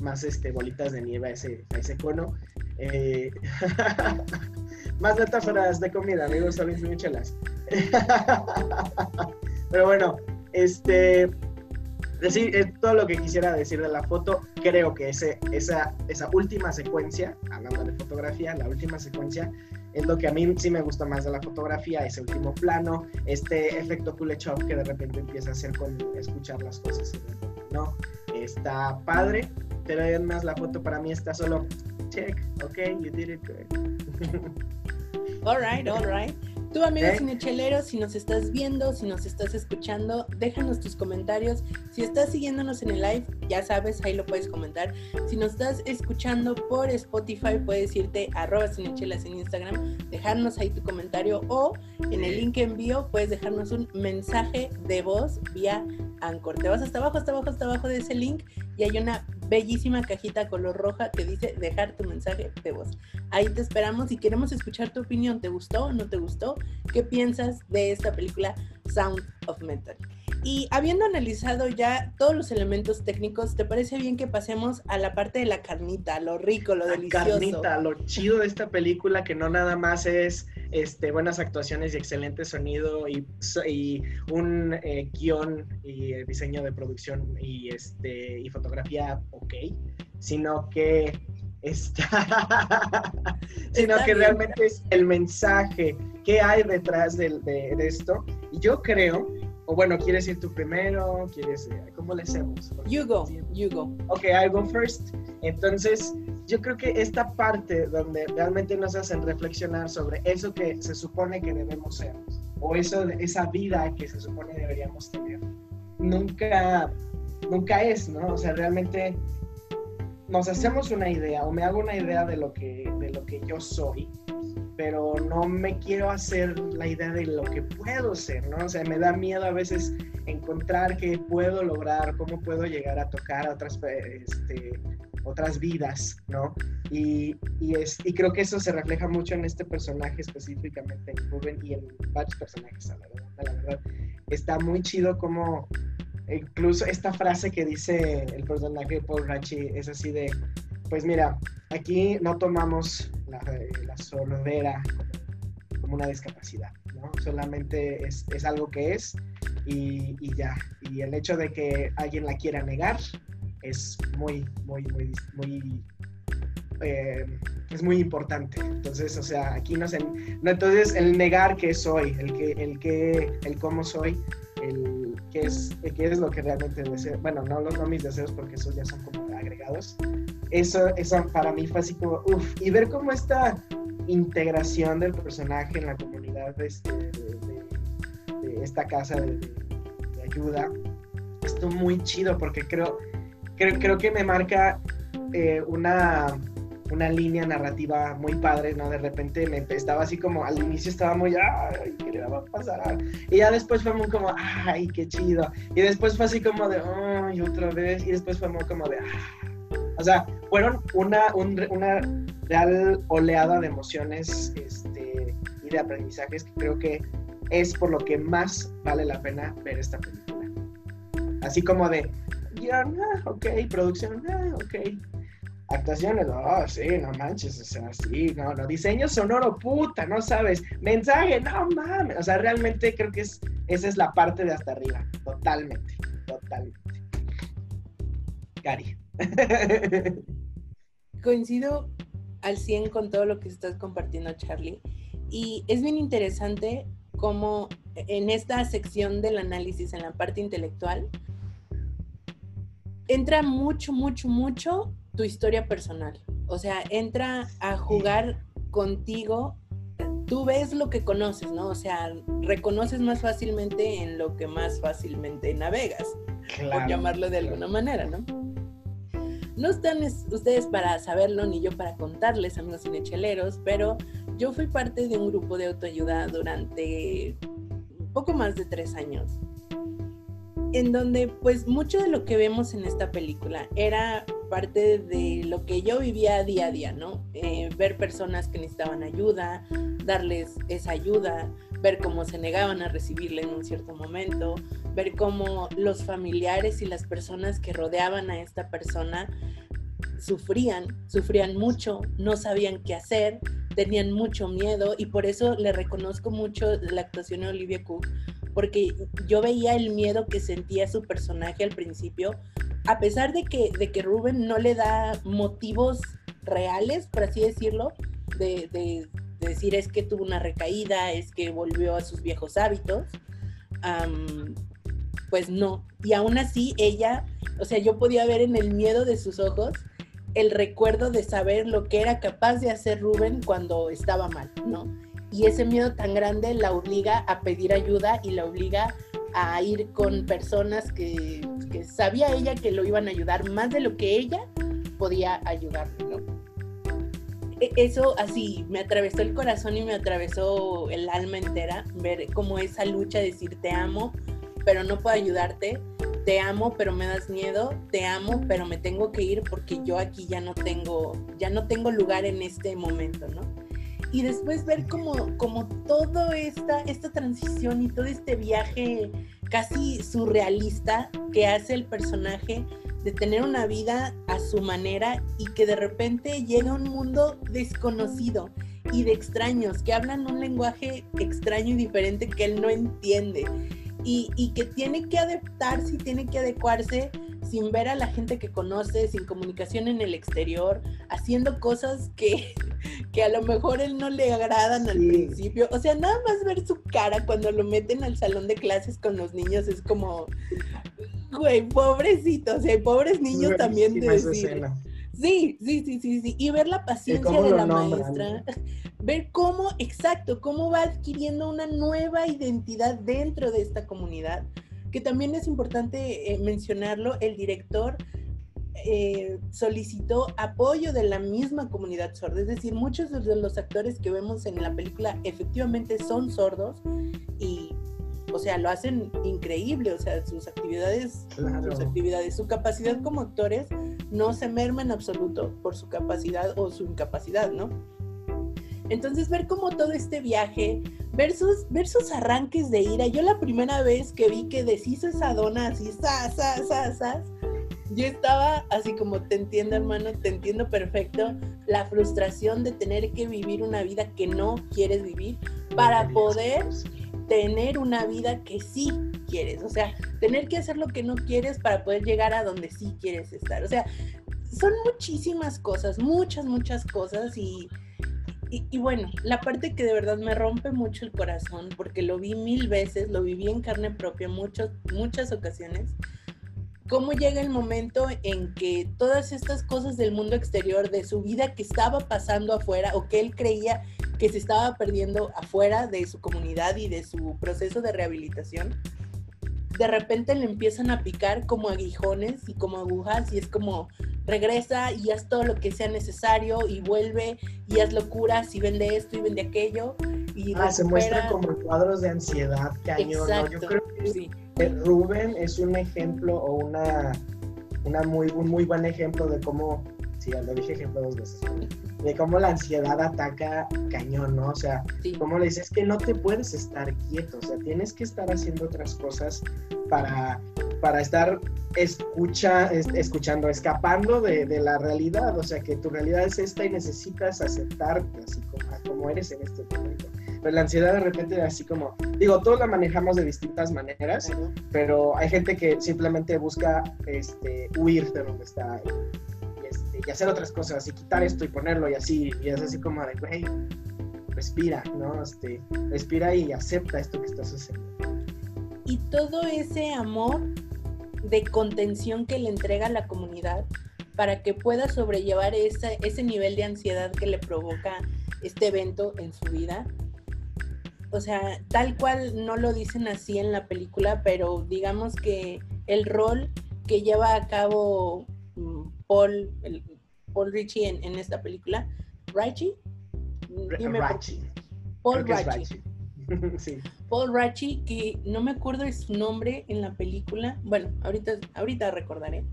más este, bolitas de nieve a ese, a ese cono. Eh, más metáforas de comida, amigos, sabéis chelas. Pero bueno, este, decir es todo lo que quisiera decir de la foto. Creo que ese, esa, esa última secuencia, hablando de fotografía, la última secuencia es lo que a mí sí me gusta más de la fotografía, ese último plano, este efecto Kuleshov que de repente empieza a hacer con escuchar las cosas. ¿no? Está padre, pero además la foto para mí está solo check, ok, you did it good. all right, all right. Tú, amigo ¿Eh? cinechelero, si nos estás viendo, si nos estás escuchando, déjanos tus comentarios. Si estás siguiéndonos en el live, ya sabes, ahí lo puedes comentar. Si nos estás escuchando por Spotify, puedes irte a arroba cinechelas en Instagram, dejarnos ahí tu comentario o en el link que envío puedes dejarnos un mensaje de voz vía Anchor. Te vas hasta abajo, hasta abajo, hasta abajo de ese link y hay una bellísima cajita color roja que dice dejar tu mensaje de voz. Ahí te esperamos y queremos escuchar tu opinión. ¿Te gustó o no te gustó? ¿Qué piensas de esta película Sound of Metal? Y habiendo analizado ya todos los elementos técnicos, ¿te parece bien que pasemos a la parte de la carnita, lo rico, lo la delicioso? Carnita, lo chido de esta película que no nada más es este, buenas actuaciones y excelente sonido y, y un eh, guion y diseño de producción y, este, y fotografía ok, sino que está, sino que realmente es el mensaje que hay detrás de, de, de esto. Y yo creo o bueno, ¿quieres ir tú primero? ¿Quieres, eh, ¿Cómo le hacemos? You go, you go. Ok, I go first. Entonces, yo creo que esta parte donde realmente nos hacen reflexionar sobre eso que se supone que debemos ser, o eso, esa vida que se supone deberíamos tener, nunca, nunca es, ¿no? O sea, realmente nos hacemos una idea, o me hago una idea de lo que, de lo que yo soy, pero no me quiero hacer la idea de lo que puedo ser, ¿no? O sea, me da miedo a veces encontrar qué puedo lograr, cómo puedo llegar a tocar a otras, este, otras vidas, ¿no? Y, y, es, y creo que eso se refleja mucho en este personaje específicamente, en Ruben y en varios personajes, verdad, la verdad. Está muy chido como incluso esta frase que dice el personaje Paul Rachi es así de, pues mira, aquí no tomamos la, la como, una discapacidad, ¿no? Solamente es, es algo que es y, y, ya. Y el hecho de que alguien la quiera negar es muy, muy, muy, muy eh, es muy importante. Entonces, o sea, aquí no se, no, entonces el negar que soy, el que, el que, el cómo soy, el que es, que es lo que realmente deseo, bueno, no, no mis deseos porque esos ya son como agregados, eso, eso para mí fue así como, uff, y ver cómo esta integración del personaje en la comunidad de, este, de, esta casa de, ayuda, estuvo muy chido porque creo, creo, creo que me marca eh, una, una línea narrativa muy padre, ¿no? De repente me estaba así como, al inicio estaba muy, ay, ¿qué le va a pasar? Y ya después fue muy como, ay, qué chido. Y después fue así como de, ay, otra vez. Y después fue muy como de, ah o sea, fueron una, una real oleada de emociones este, y de aprendizajes que creo que es por lo que más vale la pena ver esta película. Así como de, ya, ah, ok, producción, ah, ok. Actuaciones, oh, sí, no manches, o sea, sí, no, no, diseño sonoro, puta, no sabes, mensaje, no mames, o sea, realmente creo que es, esa es la parte de hasta arriba, totalmente, totalmente. Gary. Coincido al 100 con todo lo que estás compartiendo, Charlie. Y es bien interesante cómo en esta sección del análisis, en la parte intelectual, entra mucho, mucho, mucho tu historia personal. O sea, entra a jugar contigo. Tú ves lo que conoces, ¿no? O sea, reconoces más fácilmente en lo que más fácilmente navegas, por llamarlo de alguna manera, ¿no? No están ustedes para saberlo ni yo para contarles, amigos cinecheleros, pero yo fui parte de un grupo de autoayuda durante poco más de tres años, en donde pues mucho de lo que vemos en esta película era parte de lo que yo vivía día a día, ¿no? Eh, ver personas que necesitaban ayuda, darles esa ayuda, ver cómo se negaban a recibirla en un cierto momento, ver cómo los familiares y las personas que rodeaban a esta persona sufrían, sufrían mucho, no sabían qué hacer, tenían mucho miedo y por eso le reconozco mucho la actuación de Olivia Cook, porque yo veía el miedo que sentía su personaje al principio, a pesar de que, de que Ruben no le da motivos reales, por así decirlo, de, de, decir es que tuvo una recaída, es que volvió a sus viejos hábitos, pues no. Y aún así ella, o sea, yo podía ver en el miedo de sus ojos el recuerdo de saber lo que era capaz de hacer Rubén cuando estaba mal, ¿no? Y ese miedo tan grande la obliga a pedir ayuda y la obliga a ir con personas que, sabía ella que lo iban a ayudar más de lo que ella podía ayudar, ¿no? E, eso así me atravesó el corazón y me atravesó el alma entera, ver cómo esa lucha de decir te amo, pero no puedo ayudarte, te amo, pero me das miedo, te amo, pero me tengo que ir porque yo aquí ya no tengo, ya no tengo lugar en este momento, ¿no? Y después ver como, como toda esta, esta transición y todo este viaje casi surrealista que hace el personaje de tener una vida a su manera y que de repente llega a un mundo desconocido y de extraños que hablan un lenguaje extraño y diferente que él no entiende y, que tiene que adaptarse y tiene que adecuarse sin ver a la gente que conoce, sin comunicación en el exterior, haciendo cosas que, que a lo mejor él no le agradan al principio. O sea, nada más ver su cara cuando lo meten al salón de clases con los niños es como, güey, pobrecito, o sea, pobres niños también de decir. Sí, sí, sí, sí, sí. Y ver la paciencia de la maestra, ver cómo, exacto, cómo va adquiriendo una nueva identidad dentro de esta comunidad, que también es importante eh, mencionarlo, el director eh, solicitó apoyo de la misma comunidad sorda, es decir, muchos de los actores que vemos en la película efectivamente son sordos y o sea, lo hacen increíble, o sea, sus actividades, sus actividades, su capacidad como actores no se merma en absoluto por su capacidad o su incapacidad, ¿no? Entonces ver como todo este viaje, ver sus, ver sus arranques de ira, yo la primera vez que vi que deshizo esa dona así, sa, sa, sa, sa, yo estaba así como, te entiendo hermano, te entiendo perfecto, la frustración de tener que vivir una vida que no quieres vivir para poder tener una vida que sí quieres, o sea, tener que hacer lo que no quieres para poder llegar a donde sí quieres estar. O sea, son muchísimas cosas, muchas, muchas cosas y, y, bueno, la parte que de verdad me rompe mucho el corazón, porque lo vi mil veces, lo viví en carne propia muchas, muchas ocasiones, cómo llega el momento en que todas estas cosas del mundo exterior, de su vida que estaba pasando afuera o que él creía que se estaba perdiendo afuera de su comunidad y de su proceso de rehabilitación, de repente le empiezan a picar como aguijones y como agujas y es como regresa y haz todo lo que sea necesario y vuelve y haz locuras y vende esto y vende aquello y ah, se muestra como cuadros de ansiedad cañón yo creo que sí. Rubén es un ejemplo o una, una muy un muy buen ejemplo de cómo sí lo dije ejemplo dos veces de cómo la ansiedad ataca cañón, ¿no? O sea, como le dices, que no te puedes estar quieto, o sea, tienes que estar haciendo otras cosas para, para estar escucha, escuchando, escapando de, la realidad, o sea, que tu realidad es esta y necesitas aceptarte así como, eres en este momento. Pero la ansiedad de repente así como, digo, todos la manejamos de distintas maneras, pero hay gente que simplemente busca este, huir de donde está y hacer otras cosas y quitar esto y ponerlo y así, y es así como de, güey, respira, ¿no? Este, respira y acepta esto que está sucediendo. Y todo ese amor de contención que le entrega a la comunidad para que pueda sobrellevar ese, ese nivel de ansiedad que le provoca este evento en su vida. O sea, tal cual no lo dicen así en la película, pero digamos que el rol que lleva a cabo mm, Paul, el, Paul Ritchie en, en esta película. ¿Ritchie? Paul Ritchie. sí. Paul Ritchie, que no me acuerdo de su nombre en la película. Bueno, ahorita, ahorita recordaré.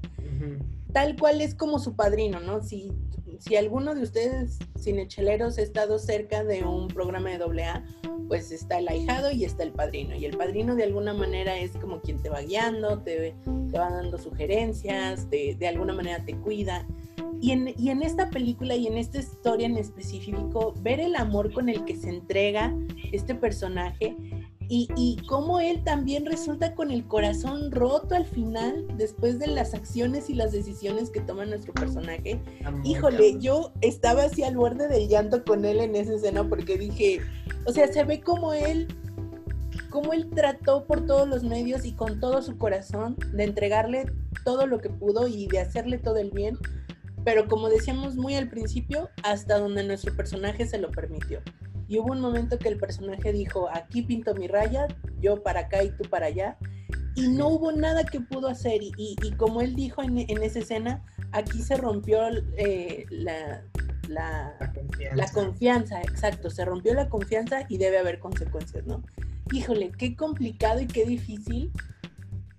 Tal cual es como su padrino, ¿no? Si, si alguno de ustedes cinecheleros ha estado cerca de un programa de AA, pues está el ahijado y está el padrino. Y el padrino de alguna manera es como quien te va guiando, te, te va dando sugerencias, de alguna manera te cuida. Y en, y en, esta película y en esta historia en específico, ver el amor con el que se entrega este personaje y, y, cómo él también resulta con el corazón roto al final, después de las acciones y las decisiones que toma nuestro personaje. Híjole, yo estaba así al borde del llanto con él en esa escena porque dije, o sea, se ve como él, como él trató por todos los medios y con todo su corazón de entregarle todo lo que pudo y de hacerle todo el bien, pero como decíamos muy al principio, hasta donde nuestro personaje se lo permitió. Y hubo un momento que el personaje dijo, aquí pinto mi raya, yo para acá y tú para allá. Y no hubo nada que pudo hacer. Y, y, como él dijo en, en, esa escena, aquí se rompió eh, la, la, confianza. la, confianza. exacto. Se rompió la confianza y debe haber consecuencias, ¿no? Híjole, qué complicado y qué difícil.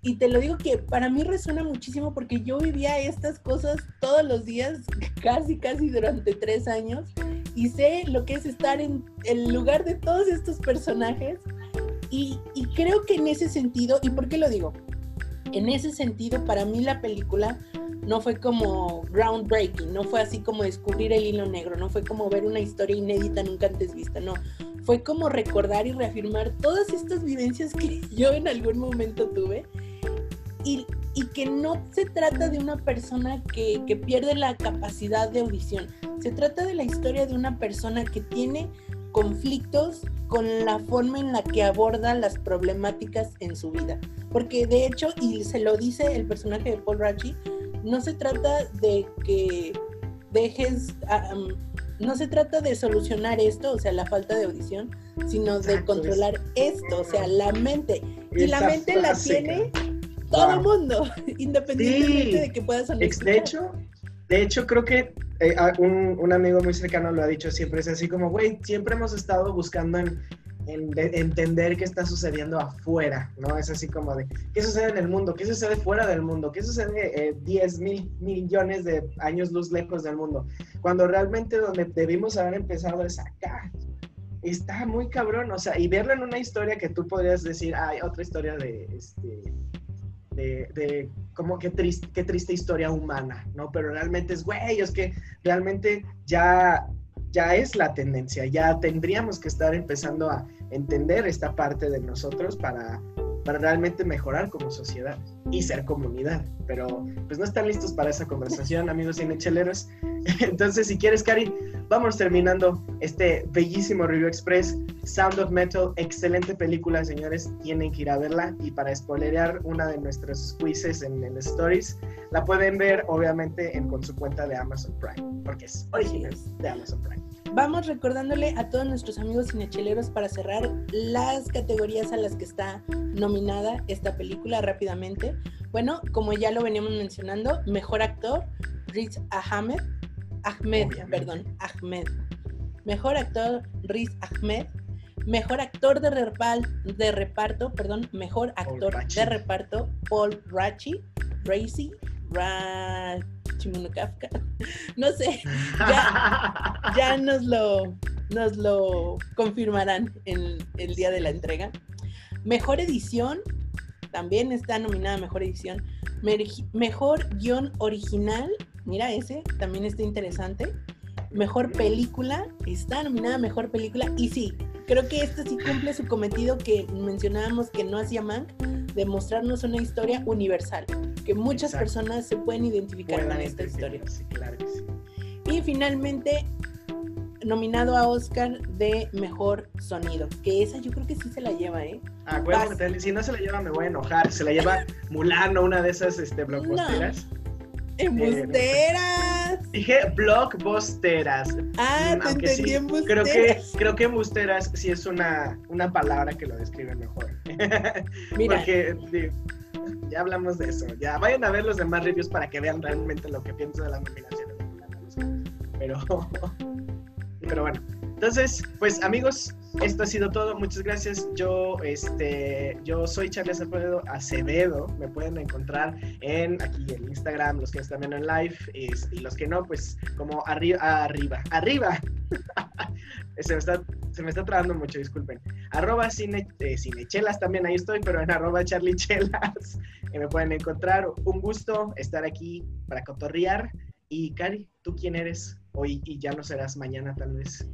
Y te lo digo que para mí resuena muchísimo porque yo vivía estas cosas todos los días, casi, casi durante tres años y sé lo que es estar en el lugar de todos estos personajes y, creo que en ese sentido, ¿y por qué lo digo? En ese sentido, para mí la película no fue como groundbreaking, no fue así como descubrir el hilo negro, no fue como ver una historia inédita nunca antes vista, no. Fue como recordar y reafirmar todas estas vivencias que yo en algún momento tuve y, y que no se trata de una persona que, que, pierde la capacidad de audición, se trata de la historia de una persona que tiene conflictos con la forma en la que aborda las problemáticas en su vida. Porque de hecho, y se lo dice el personaje de Paul Rachi, no se trata de que dejes, um, no se trata de solucionar esto, o sea, la falta de audición, sino de controlar esto, o sea, la mente. Y la mente la tiene todo el mundo, independientemente de que puedas sonar. De hecho, de hecho, creo que eh, un, un, amigo muy cercano lo ha dicho siempre, es así como, güey, siempre hemos estado buscando en, en entender qué está sucediendo afuera, ¿no? Es así como de, ¿qué sucede en el mundo? ¿Qué sucede fuera del mundo? ¿Qué sucede eh, 10 mil millones de años luz lejos del mundo? Cuando realmente donde debimos haber empezado es acá. Está muy cabrón, o sea, y verlo en una historia que tú podrías decir, hay otra historia de, este, de, como qué triste, qué triste historia humana, ¿no? Pero realmente es, güey, es que realmente ya, ya es la tendencia, ya tendríamos que estar empezando a entender esta parte de nosotros para, para realmente mejorar como sociedad y ser comunidad. Pero pues no están listos para esa conversación, amigos cinecheleros. Entonces, si quieres, Cari, vamos terminando este bellísimo Review Express. Sound of Metal, excelente película, señores. Tienen que ir a verla. Y para spoilerear una de nuestros quizzes en el Stories, la pueden ver, obviamente, en, con su cuenta de Amazon Prime, porque es original de Amazon Prime. Vamos recordándole a todos nuestros amigos cinecheleros para cerrar las categorías a las que está nominada esta película rápidamente. Bueno, como ya lo veníamos mencionando, mejor actor, Riz Ahmed, Ahmed, perdón, Ahmed. Mejor actor, Riz Ahmed. Mejor actor de, de reparto, perdón, mejor actor de reparto, Paul Rachi, Racy, Ra Kafka. No sé, ya, nos, lo, nos lo confirmarán en el día de la entrega. Mejor edición, también está nominada Mejor edición. Mejor guion original, mira ese, también está interesante. Mejor película, está nominada Mejor película. Y sí, creo que esta sí cumple su cometido que mencionábamos que no hacía Mank, de mostrarnos una historia universal que muchas personas se pueden identificar con esta historia. Y finalmente, nominado a Oscar de Mejor Sonido, que esa yo creo que sí se la lleva, ¿eh? Ah, bueno, si no se la lleva me voy a enojar. Se la lleva Mulano, una de esas este, blockbusteras. ¡Embusteras! Dije blockbusteras. Ah, te entendí Creo que, creo que embusteras sí es una, una palabra que lo describe mejor. Mira. Porque, ya hablamos de eso. Ya vayan a ver los demás reviews para que vean realmente lo que pienso de la nominación. Pero, pero bueno. Entonces, pues amigos, esto ha sido todo. Muchas gracias. Yo, este, yo soy Charles Acevedo. Me pueden encontrar en aquí en Instagram, los que están viendo en live, y los que no, pues como arriba, arriba, arriba. se, me está, se me está trabando mucho, disculpen. Arroba cine, eh, cinechelas también ahí estoy, pero en arroba charliechelas eh, me pueden encontrar. Un gusto estar aquí para cotorrear. Y Cari, ¿tú quién eres hoy y ya no serás mañana tal vez?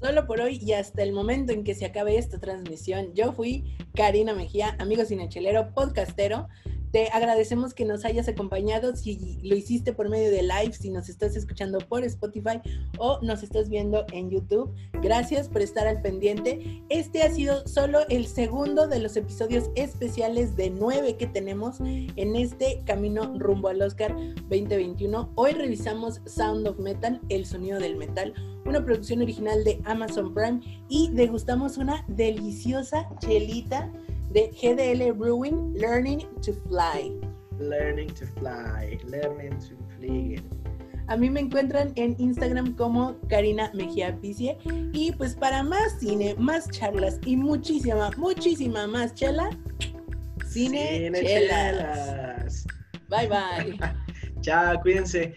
Solo por hoy y hasta el momento en que se acabe esta transmisión, yo fui Karina Mejía, amigo cinechelero, podcastero. Te agradecemos que nos hayas acompañado, si lo hiciste por medio de live, si nos estás escuchando por Spotify o nos estás viendo en YouTube. Gracias por estar al pendiente. Este ha sido solo el segundo de los episodios especiales de nueve que tenemos en este camino rumbo al Oscar 2021. Hoy revisamos Sound of Metal, el sonido del metal, una producción original de Amazon Prime y degustamos una deliciosa chelita de GDL Brewing, Learning to Fly. Learning to fly, learning to fly. A mí me encuentran en Instagram como Karina Mejía Picie. Y pues para más cine, más charlas y muchísima, muchísima más chela, cine, Cine chelas. chelas. Bye bye. Chao, cuídense.